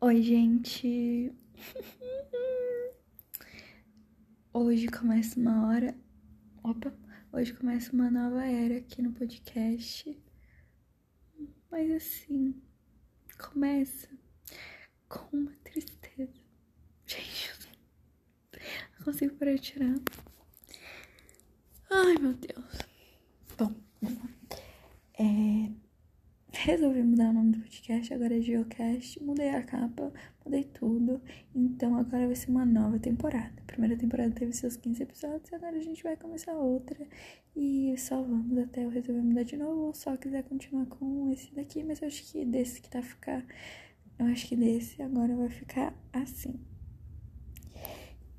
Oi, gente. Hoje começa uma hora. Opa! Hoje começa uma nova era aqui no podcast. Mas assim, começa com uma tristeza. Gente, não consigo parar de tirar. Ai, meu Deus. Bom, é resolvi mudar o nome do podcast, agora é Geocast. Mudei a capa, mudei tudo. Então agora vai ser uma nova temporada. A primeira temporada teve seus 15 episódios, agora a gente vai começar outra. E só vamos até eu resolver mudar de novo, ou só quiser continuar com esse daqui. Mas eu acho que desse que tá ficar. Eu acho que desse agora vai ficar assim.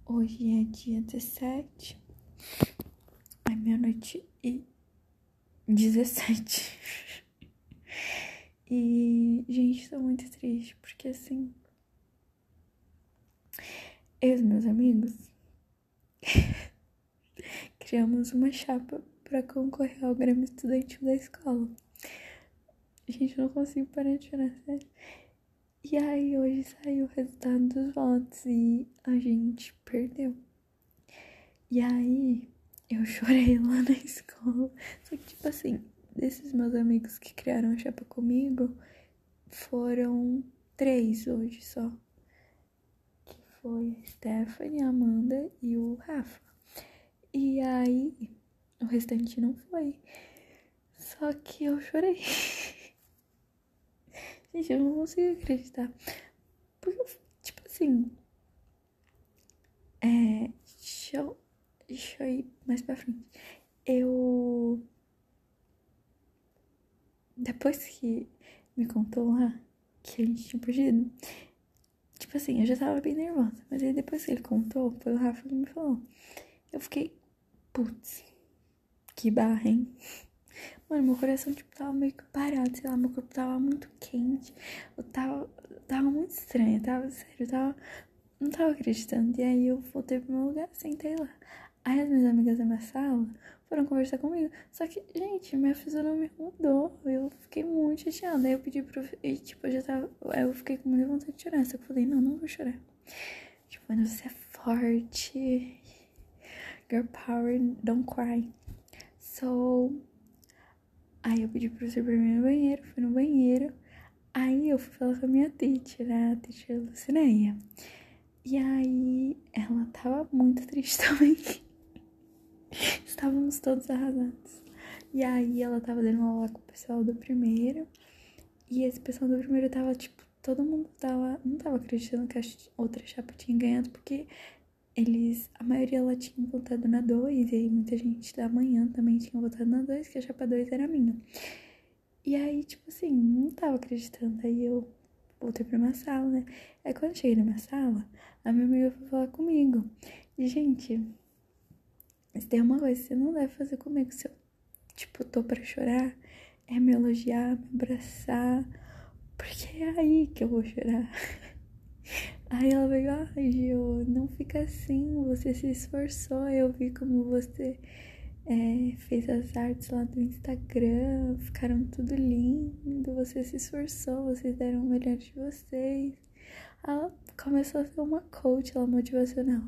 Hoje é dia 17. É meia-noite e 17. E, gente, tô muito triste, porque assim. Eu e os meus amigos criamos uma chapa para concorrer ao Grêmio Estudantil da escola. Gente não consigo parar de chorar, sério. E aí, hoje saiu o resultado dos votos e a gente perdeu. E aí, eu chorei lá na escola. Só que, tipo assim, desses meus amigos que criaram a chapa comigo, foram três hoje só. Que foi a Stephanie, a Amanda e o Rafa. E aí, o restante não foi. Só que eu chorei. Gente, eu não consigo acreditar. Porque, tipo assim. É. Deixa eu, deixa eu ir mais pra frente. Eu depois que me contou lá que a gente tinha perdido, tipo assim, eu já tava bem nervosa. Mas aí depois que ele contou, foi o Rafa que me falou. Eu fiquei, putz, que barra, hein? Mano, meu coração, tipo, tava meio que parado, sei lá, meu corpo tava muito quente. Eu tava, tava muito estranha, tava, sério, eu tava, não tava acreditando. E aí eu voltei pro meu lugar, sentei lá. Aí as minhas amigas da minha sala foram conversar comigo. Só que, gente, minha fisionomia mudou. Eu fiquei muito chateada. Aí eu pedi pro. E, tipo, eu já tava. Eu fiquei com muita vontade de chorar. Só que eu falei, não, não vou chorar. Tipo, mano, você é forte. Girl power, don't cry. So. Aí eu pedi pro professor pra mim no banheiro, fui no banheiro. Aí eu fui falar com a minha teacher, a teacher Lucineia. E aí ela tava muito triste também. Estávamos todos arrasados. E aí ela tava dando aula com o pessoal do primeiro. E esse pessoal do primeiro tava, tipo, todo mundo tava. Não tava acreditando que a outra chapa tinha ganhado, porque eles. A maioria lá tinha votado na 2. E aí muita gente da manhã também tinha votado na 2, que a chapa 2 era minha. E aí, tipo assim, não tava acreditando. Aí eu voltei pra minha sala, né? Aí quando eu cheguei na minha sala, a minha amiga foi falar comigo. E, gente, se tem uma coisa que você não deve fazer comigo, se eu, tipo, tô pra chorar, é me elogiar, me abraçar, porque é aí que eu vou chorar. Aí ela veio, ai, Gil, não fica assim, você se esforçou, eu vi como você é, fez as artes lá do Instagram, ficaram tudo lindo, você se esforçou, vocês deram o melhor de vocês. Ela começou a ser uma coach, ela motivacional.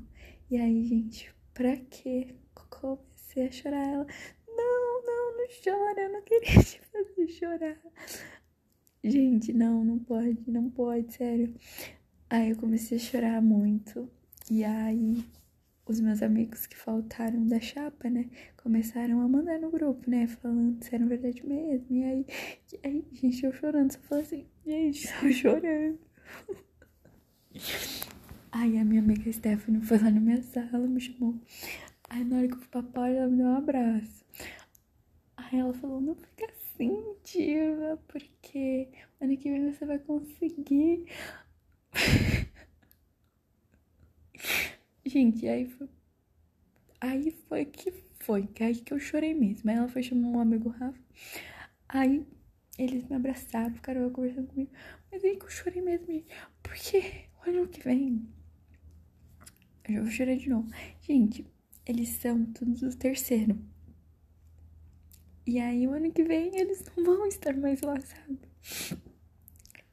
E aí, gente, pra quê? Comecei a chorar. Ela, não, não, não chora, eu não queria te fazer chorar. Gente, não, não pode, não pode, sério. Aí eu comecei a chorar muito. E aí os meus amigos que faltaram da chapa, né, começaram a mandar no grupo, né, falando se era verdade mesmo. E aí, e aí gente, eu chorando, só falei assim, gente, tô chorando. Aí a minha amiga Stephanie foi lá na minha sala, me chamou. Aí na hora que eu fui pra porta, ela me deu um abraço. Aí ela falou, não fica assim, diva, porque ano que vem você vai conseguir. Gente, aí foi. Aí foi que foi, que aí que eu chorei mesmo. Aí ela foi chamando um amigo Rafa. Aí eles me abraçaram, ficaram conversando comigo. Mas aí que eu chorei mesmo, gente. Porque ano que vem. Eu vou chorar de novo. Gente, eles são todos do terceiro. E aí, o ano que vem, eles não vão estar mais lá, sabe?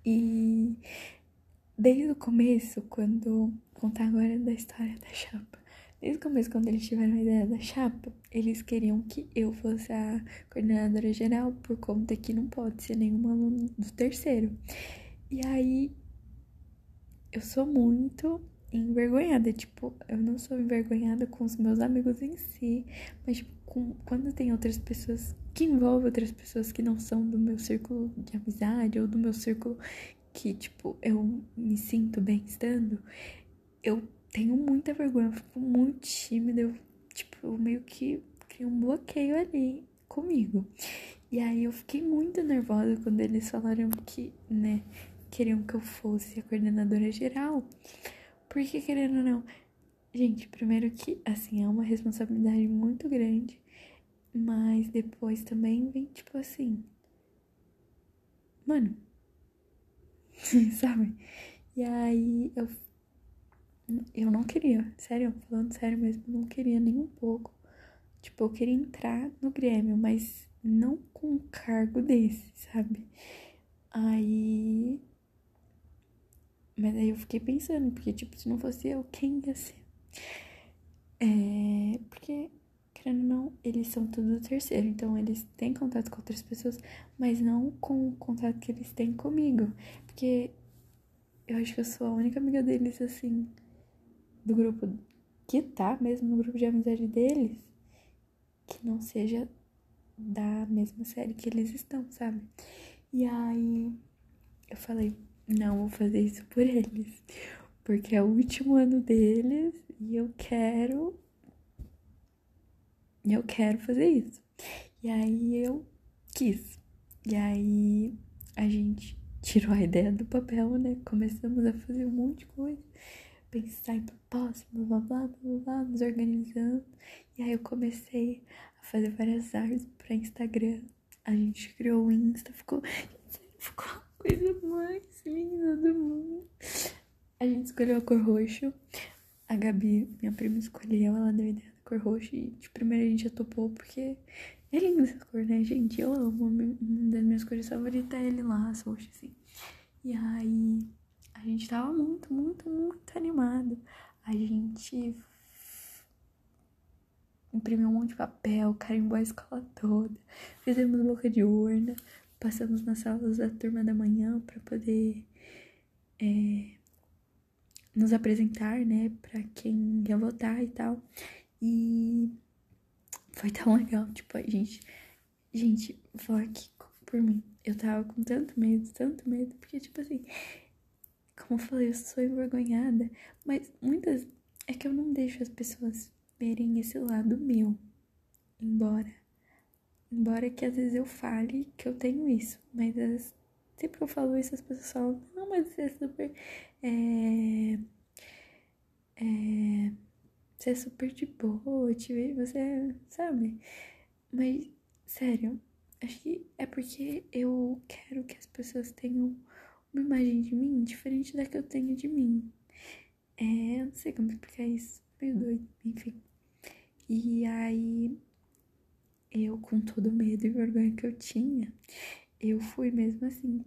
E desde o começo, quando contar agora da história da chapa. Desde o começo, quando eles tiveram a ideia da chapa, eles queriam que eu fosse a coordenadora geral, por conta que não pode ser nenhum aluno do terceiro. E aí, eu sou muito envergonhada. Tipo, eu não sou envergonhada com os meus amigos em si, mas tipo, com, quando tem outras pessoas que envolvem outras pessoas que não são do meu círculo de amizade ou do meu círculo que, tipo, eu me sinto bem estando, eu tenho muita vergonha, eu fico muito tímida, eu, tipo, eu meio que crio um bloqueio ali comigo. E aí eu fiquei muito nervosa quando eles falaram que, né, queriam que eu fosse a coordenadora geral. Porque, querendo ou não, gente, primeiro que, assim, é uma responsabilidade muito grande, mas depois também vem, tipo assim, mano, sabe? E aí eu, eu não queria, sério, falando sério mesmo, não queria nem um pouco. Tipo, eu queria entrar no Grêmio, mas não com um cargo desse, sabe? Aí mas aí eu fiquei pensando, porque, tipo, se não fosse eu, quem ia ser? É, porque, querendo ou não, eles são tudo terceiro, então eles têm contato com outras pessoas, mas não com o contato que eles têm comigo. Porque eu acho que eu sou a única amiga deles, assim, do grupo que tá mesmo no grupo de amizade deles, que não seja da mesma série que eles estão, sabe? E aí eu falei, não vou fazer isso por eles, porque é o último ano deles e eu quero. Eu quero fazer isso. E aí eu quis. E aí a gente tirou a ideia do papel, né? Começamos a fazer um monte de coisa, pensar em propósito, blá blá blá blá, blá nos organizando. E aí eu comecei a fazer várias artes para Instagram. A gente criou o Insta, ficou. Ficou coisa mais linda do mundo. A gente escolheu a cor roxo. A Gabi, minha prima, escolheu, ela deu ideia da cor roxo. E de primeira a gente já topou, porque é linda essa cor, né, gente? Eu amo. Uma das minhas cores favoritas é ele lá, roxo, assim. E aí, a gente tava muito, muito, muito animado. A gente imprimiu um monte de papel, carimbou a escola toda, fizemos boca de urna, passamos nas salas da turma da manhã para poder é, nos apresentar, né, para quem ia votar e tal. E foi tão legal, tipo, a gente, gente, vote por mim. Eu tava com tanto medo, tanto medo, porque, tipo assim, como eu falei, eu sou envergonhada, mas muitas é que eu não deixo as pessoas verem esse lado meu, embora Embora que às vezes eu fale que eu tenho isso, mas sempre que eu falo isso, as pessoas falam, não, mas você é super. É, é, você é super de boa, te, você sabe? Mas, sério, acho que é porque eu quero que as pessoas tenham uma imagem de mim diferente da que eu tenho de mim. É, não sei como explicar isso, meio doido, enfim. E aí eu, com todo o medo e vergonha que eu tinha, eu fui mesmo assim.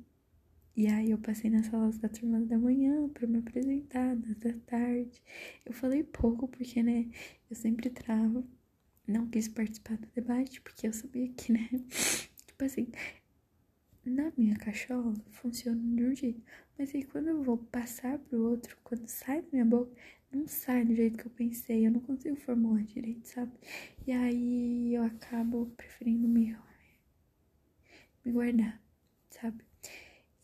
E aí eu passei nas salas da turma da manhã para me apresentar, nas da tarde. Eu falei pouco porque, né, eu sempre travo. Não quis participar do debate porque eu sabia que, né, tipo assim, na minha cachola funciona de um jeito. Mas aí quando eu vou passar pro outro, quando sai da minha boca, não sai do jeito que eu pensei, eu não consigo formular direito, sabe? E aí eu acabo preferindo me, me guardar, sabe?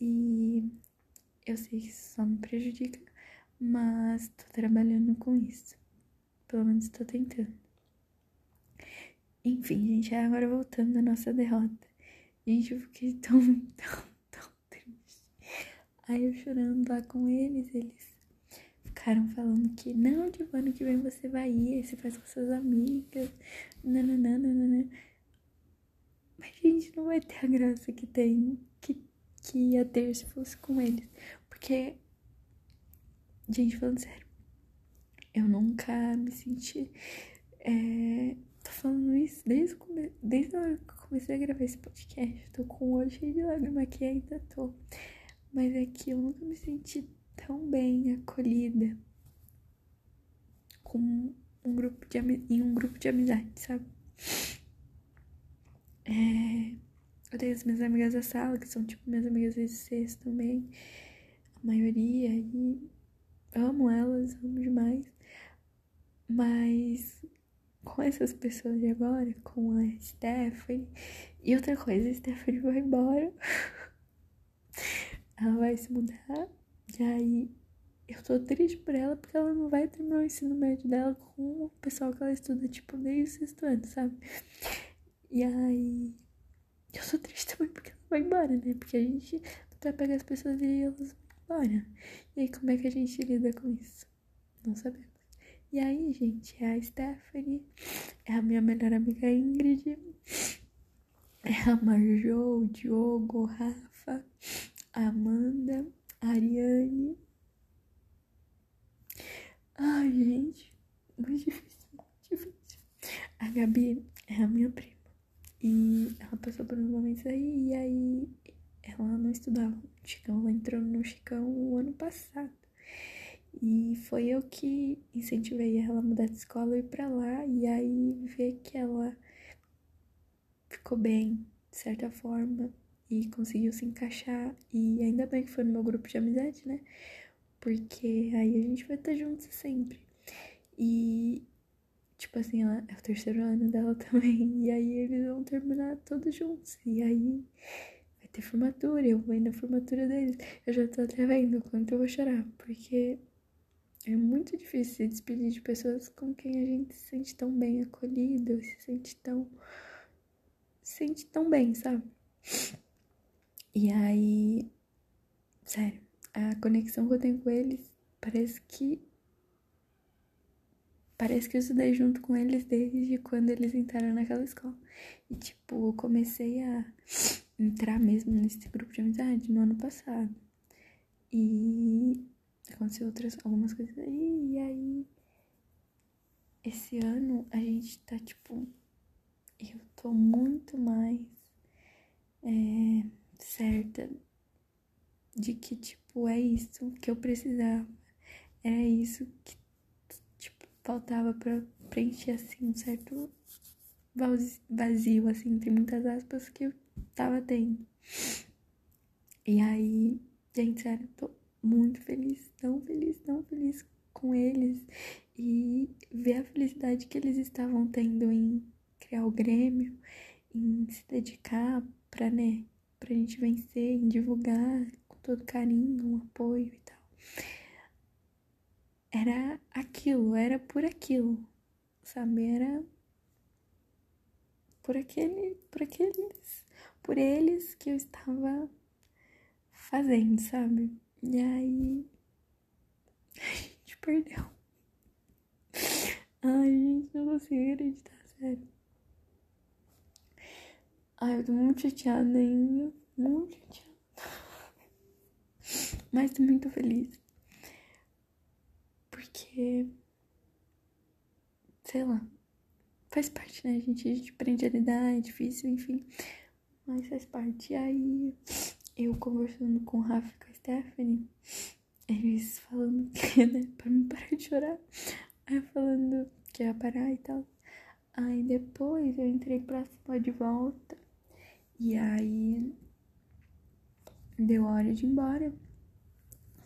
E eu sei que isso só me prejudica, mas tô trabalhando com isso. Pelo menos tô tentando. Enfim, gente, agora voltando à nossa derrota. Gente, eu fiquei tão, tão, tão triste. Aí eu chorando lá com eles, eles ficaram falando que não, tipo, ano que vem você vai ir, você faz com suas amigas, nananana. Mas, gente, não vai ter a graça que tem, que, que ia ter se fosse com eles. Porque, gente, falando sério, eu nunca me senti. É, tô falando isso desde, desde a hora que eu comecei a gravar esse podcast. Tô com o olho cheio de lágrimas aqui, ainda tô. Mas é que eu nunca me senti tão bem acolhida com um grupo de, em um grupo de amizade, sabe? É, eu tenho as minhas amigas da sala, que são tipo minhas amigas de sexto também, a maioria, e amo elas, amo demais. Mas com essas pessoas de agora, com a Stephanie, e outra coisa, a Stephanie vai embora. ela vai se mudar, e aí eu tô triste por ela porque ela não vai terminar o ensino médio dela com o pessoal que ela estuda, tipo, desde o sexto ano, sabe? E aí. Eu sou triste também porque ela vai embora, né? Porque a gente vai pegar as pessoas e elas vão embora. E aí, como é que a gente lida com isso? Não sabemos. E aí, gente, é a Stephanie, é a minha melhor amiga Ingrid, é a Marjô, o Diogo, o Rafa, a Amanda, Ariane. Ai, gente, muito difícil, muito difícil. A Gabi é a minha prima. E ela passou por uns momentos aí, e aí ela não estudava no Chicão, ela entrou no Chicão o ano passado. E foi eu que incentivei ela a mudar de escola e ir pra lá, e aí ver que ela ficou bem, de certa forma, e conseguiu se encaixar. E ainda bem que foi no meu grupo de amizade, né? Porque aí a gente vai estar juntos sempre. E Tipo assim, ela é o terceiro ano dela também. E aí eles vão terminar todos juntos. E aí vai ter formatura. Eu vou ir na formatura deles. Eu já tô até vendo quanto eu vou chorar. Porque é muito difícil se despedir de pessoas com quem a gente se sente tão bem acolhido, se sente tão. Se sente tão bem, sabe? E aí. Sério, a conexão que eu tenho com eles parece que Parece que eu estudei junto com eles desde quando eles entraram naquela escola. E, tipo, eu comecei a entrar mesmo nesse grupo de amizade no ano passado. E aconteceu outras, algumas coisas aí. E aí, esse ano a gente tá, tipo, eu tô muito mais é, certa de que, tipo, é isso que eu precisava. É isso que faltava para preencher assim um certo vazio, assim, entre muitas aspas, que eu tava tendo. E aí, gente, sério, tô muito feliz, tão feliz, tão feliz com eles e ver a felicidade que eles estavam tendo em criar o Grêmio, em se dedicar pra, né, pra gente vencer, em divulgar com todo carinho, um apoio e tal era aquilo, era por aquilo, sabe? Era por aquele, por aqueles, por eles que eu estava fazendo, sabe? E aí a gente perdeu. Ai, gente, não consigo acreditar, sério. Ai, eu tô muito chateada ainda. Muito chateada. Mas tô muito feliz. Porque. Sei lá. Faz parte, né, gente? A gente aprende a lidar, é difícil, enfim. Mas faz parte. E aí, eu conversando com o Rafa e com a Stephanie, eles falando que, né, pra me parar de chorar. Aí falando que ia parar e tal. Aí depois eu entrei pra cima de volta. E aí deu hora de ir embora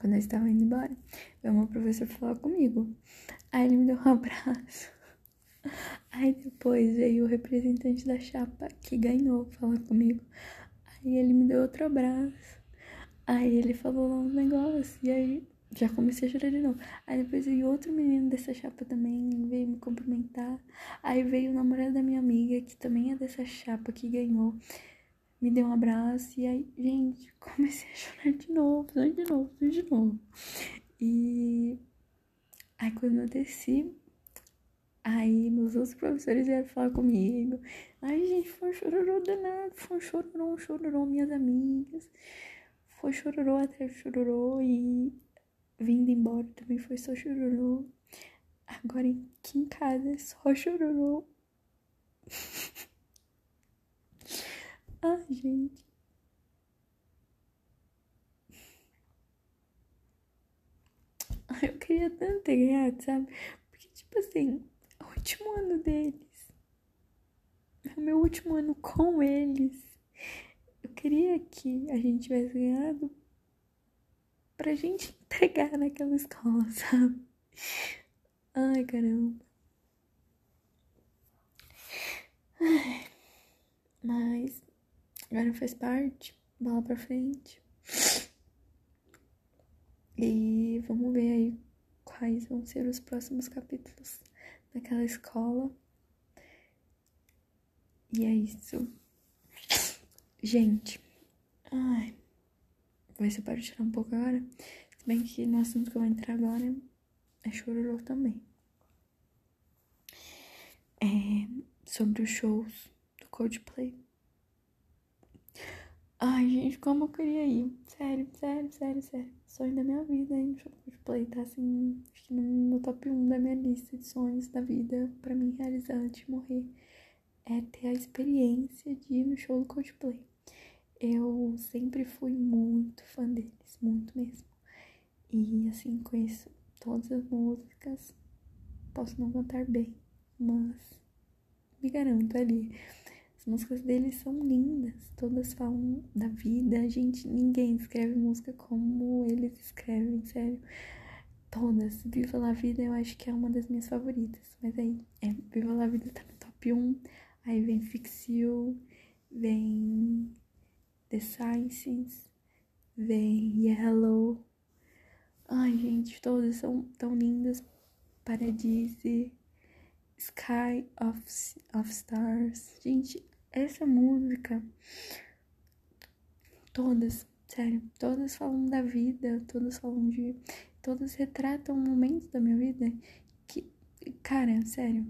quando eu estava indo embora, veio meu professor falar comigo. Aí ele me deu um abraço. Aí depois veio o representante da chapa que ganhou falar comigo. Aí ele me deu outro abraço. Aí ele falou lá uns negócios. E aí já comecei a chorar de novo. Aí depois veio outro menino dessa chapa também, veio me cumprimentar. Aí veio o namorado da minha amiga, que também é dessa chapa, que ganhou me deu um abraço e aí, gente, comecei a chorar de novo, de novo, de novo. E aí quando eu desci, aí meus outros professores vieram falar comigo. Aí, gente, foi um chororô danado, foi um chororô, um chororô, minhas amigas. Foi chororô até chororô e vindo embora também foi só chororô. Agora aqui em casa é só chororô. Ai, gente. eu queria tanto ter ganhado, sabe? Porque, tipo assim, é o último ano deles. É o meu último ano com eles. Eu queria que a gente tivesse ganhado pra gente entregar naquela escola, sabe? Ai, caramba. Ai, mas agora faz parte, bola pra frente. E vamos ver aí quais vão ser os próximos capítulos daquela escola. E é isso. Gente, ai, vai ser para tirar um pouco agora. Se bem que no assunto que eu vou entrar agora é chororô também. É sobre os shows do Coldplay. Ai, gente, como eu queria ir. Sério, sério, sério, sério. Sonho da minha vida no show Coldplay. Tá assim, acho que no, top 1 da minha lista de sonhos da vida pra mim realizar antes de morrer. É ter a experiência de ir no show do Coldplay. Eu sempre fui muito fã deles, muito mesmo. E assim, conheço todas as músicas. Posso não cantar bem, mas me garanto ali. As músicas deles são lindas, todas falam da vida. Gente, ninguém escreve música como eles escrevem, sério. Todas. Viva la Vida eu acho que é uma das minhas favoritas. Mas aí, é, Viva la Vida tá no top 1. Aí vem Fix You, vem The Sciences, vem Yellow. Ai, gente, todas são tão lindas. Paradise, Sky of, of Stars. Gente, essa música, todas, sério, todas falam da vida, todas falam de. Todas retratam momentos da minha vida que, cara, sério,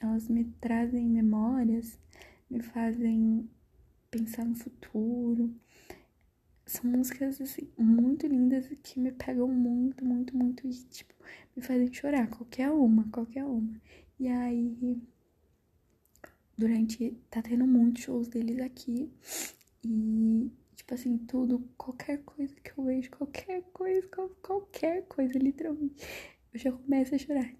elas me trazem memórias, me fazem pensar no futuro. São músicas, assim, muito lindas que me pegam muito, muito, muito e, tipo, me fazem chorar. Qualquer uma, qualquer uma. E aí, durante. Tá tendo muitos shows deles aqui. E, tipo assim, tudo, qualquer coisa que eu vejo, qualquer coisa, qualquer coisa, literalmente, eu já começo a chorar.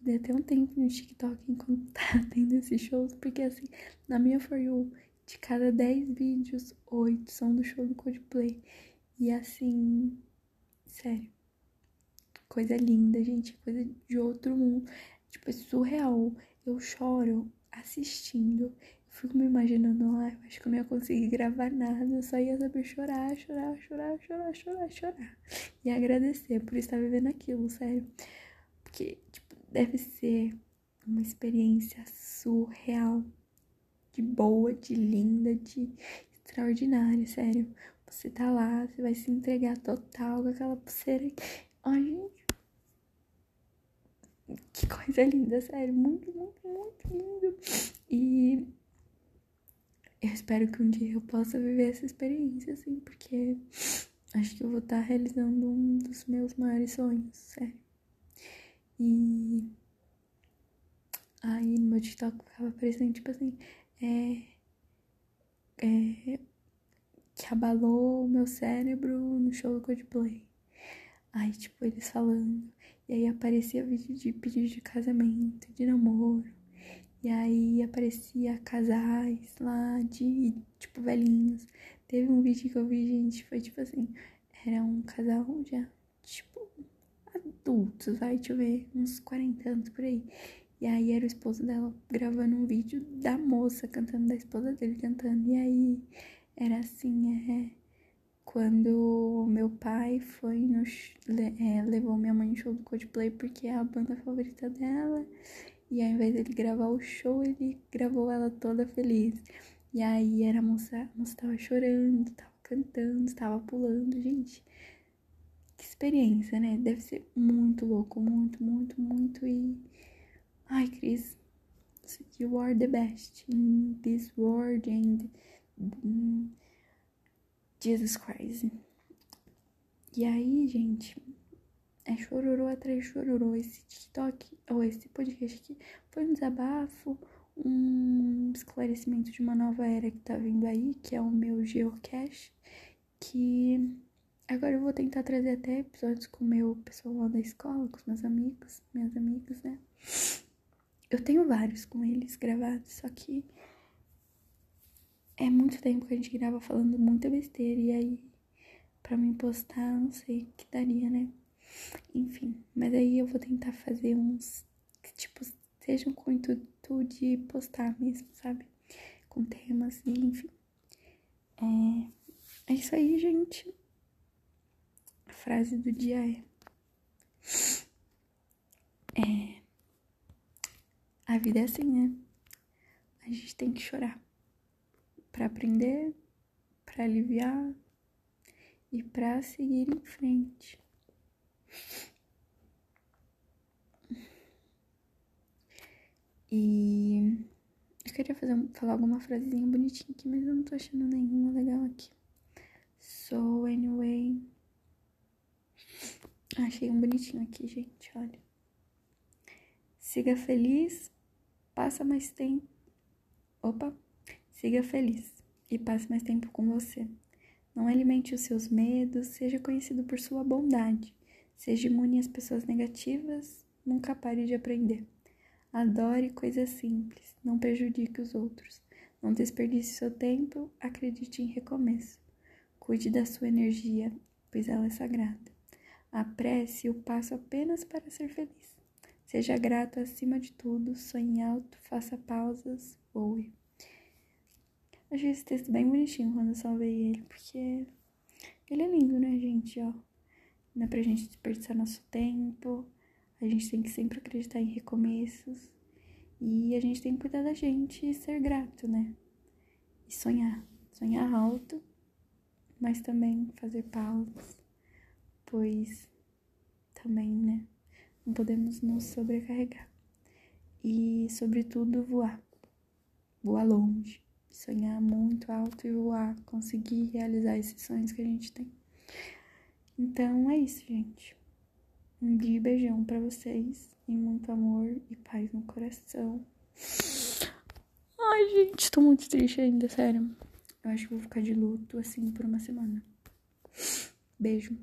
Dei até um tempo no TikTok enquanto tá tendo esses shows, porque assim, na minha For You, de cada 10 vídeos, 8 são do show do Coldplay. E assim, sério, coisa linda, gente, coisa de outro mundo. Tipo, é surreal. Eu choro assistindo. Eu fico me imaginando lá, eu acho que eu não ia conseguir gravar nada, eu só ia saber chorar, chorar, chorar, chorar, chorar, chorar. E agradecer por estar vivendo aquilo, sério. Porque, tipo, deve ser uma experiência surreal, de boa, de linda, de extraordinária, sério. Você tá lá, você vai se entregar total com aquela pulseira. Ai, gente, que coisa linda, sério. Muito, muito lindo. E eu espero que um dia eu possa viver essa experiência, assim, porque acho que eu vou estar realizando um dos meus maiores sonhos, sério. E aí no meu TikTok ficava aparecendo, tipo assim, é. É. Que abalou o meu cérebro no show do Coldplay. Aí, tipo, eles falando. E aí aparecia vídeo de pedido de casamento, de namoro. E aí aparecia casais lá de, tipo, velhinhos. Teve um vídeo que eu vi, gente, foi tipo assim, era um casal já, tipo, adultos, vai, deixa eu ver, uns 40 anos por aí. E aí era o esposo dela gravando um vídeo da moça cantando, da esposa dele cantando. E aí era assim, é quando meu pai foi no, é, levou minha mãe no show do Coldplay porque é a banda favorita dela. E ao invés dele gravar o show, ele gravou ela toda feliz. E aí era a moça, a moça tava chorando, tava cantando, tava pulando, gente. Que experiência, né? Deve ser muito louco, muito, muito, muito. E. Ai, Cris, you are the best in this world and. Jesus Christ. E aí, gente, é chororô atrás chororô. Esse TikTok, ou esse podcast aqui, foi um desabafo, um esclarecimento de uma nova era que tá vindo aí, que é o meu geocache, que Agora eu vou tentar trazer até episódios com o meu pessoal lá da escola, com os meus amigos, minhas amigas, né? Eu tenho vários com eles gravados, só que é muito tempo que a gente grava falando muita besteira e aí para mim postar, não sei que daria, né? Enfim, mas aí eu vou tentar fazer uns que tipo sejam com o intuito de postar mesmo, sabe? Com temas e enfim. É, é isso aí, gente. A frase do dia é É a vida é assim, né? A gente tem que chorar para aprender, para aliviar e para seguir em frente. E eu queria fazer, falar alguma frasezinha bonitinha aqui, mas eu não tô achando nenhuma legal aqui. So, anyway. Achei um bonitinho aqui, gente, olha. Siga feliz, passa mais tempo. Opa! Siga feliz e passe mais tempo com você. Não alimente os seus medos, seja conhecido por sua bondade. Seja imune às pessoas negativas, nunca pare de aprender. Adore coisas simples, não prejudique os outros. Não desperdice seu tempo, acredite em recomeço. Cuide da sua energia, pois ela é sagrada. Apresse o passo apenas para ser feliz. Seja grato acima de tudo, sonhe alto, faça pausas, voe. Achei esse texto bem bonitinho quando eu salvei ele, porque ele é lindo, né, gente? Ó, não é pra gente desperdiçar nosso tempo, a gente tem que sempre acreditar em recomeços e a gente tem que cuidar da gente e ser grato, né? E sonhar, sonhar alto, mas também fazer pausas, pois também, né? Não podemos nos sobrecarregar. E, sobretudo, voar. Voar longe. Sonhar muito alto e voar. Conseguir realizar esses sonhos que a gente tem. Então é isso, gente. Um dia beijão para vocês. E muito amor e paz no coração. Ai, gente, tô muito triste ainda, sério. Eu acho que vou ficar de luto assim por uma semana. Beijo.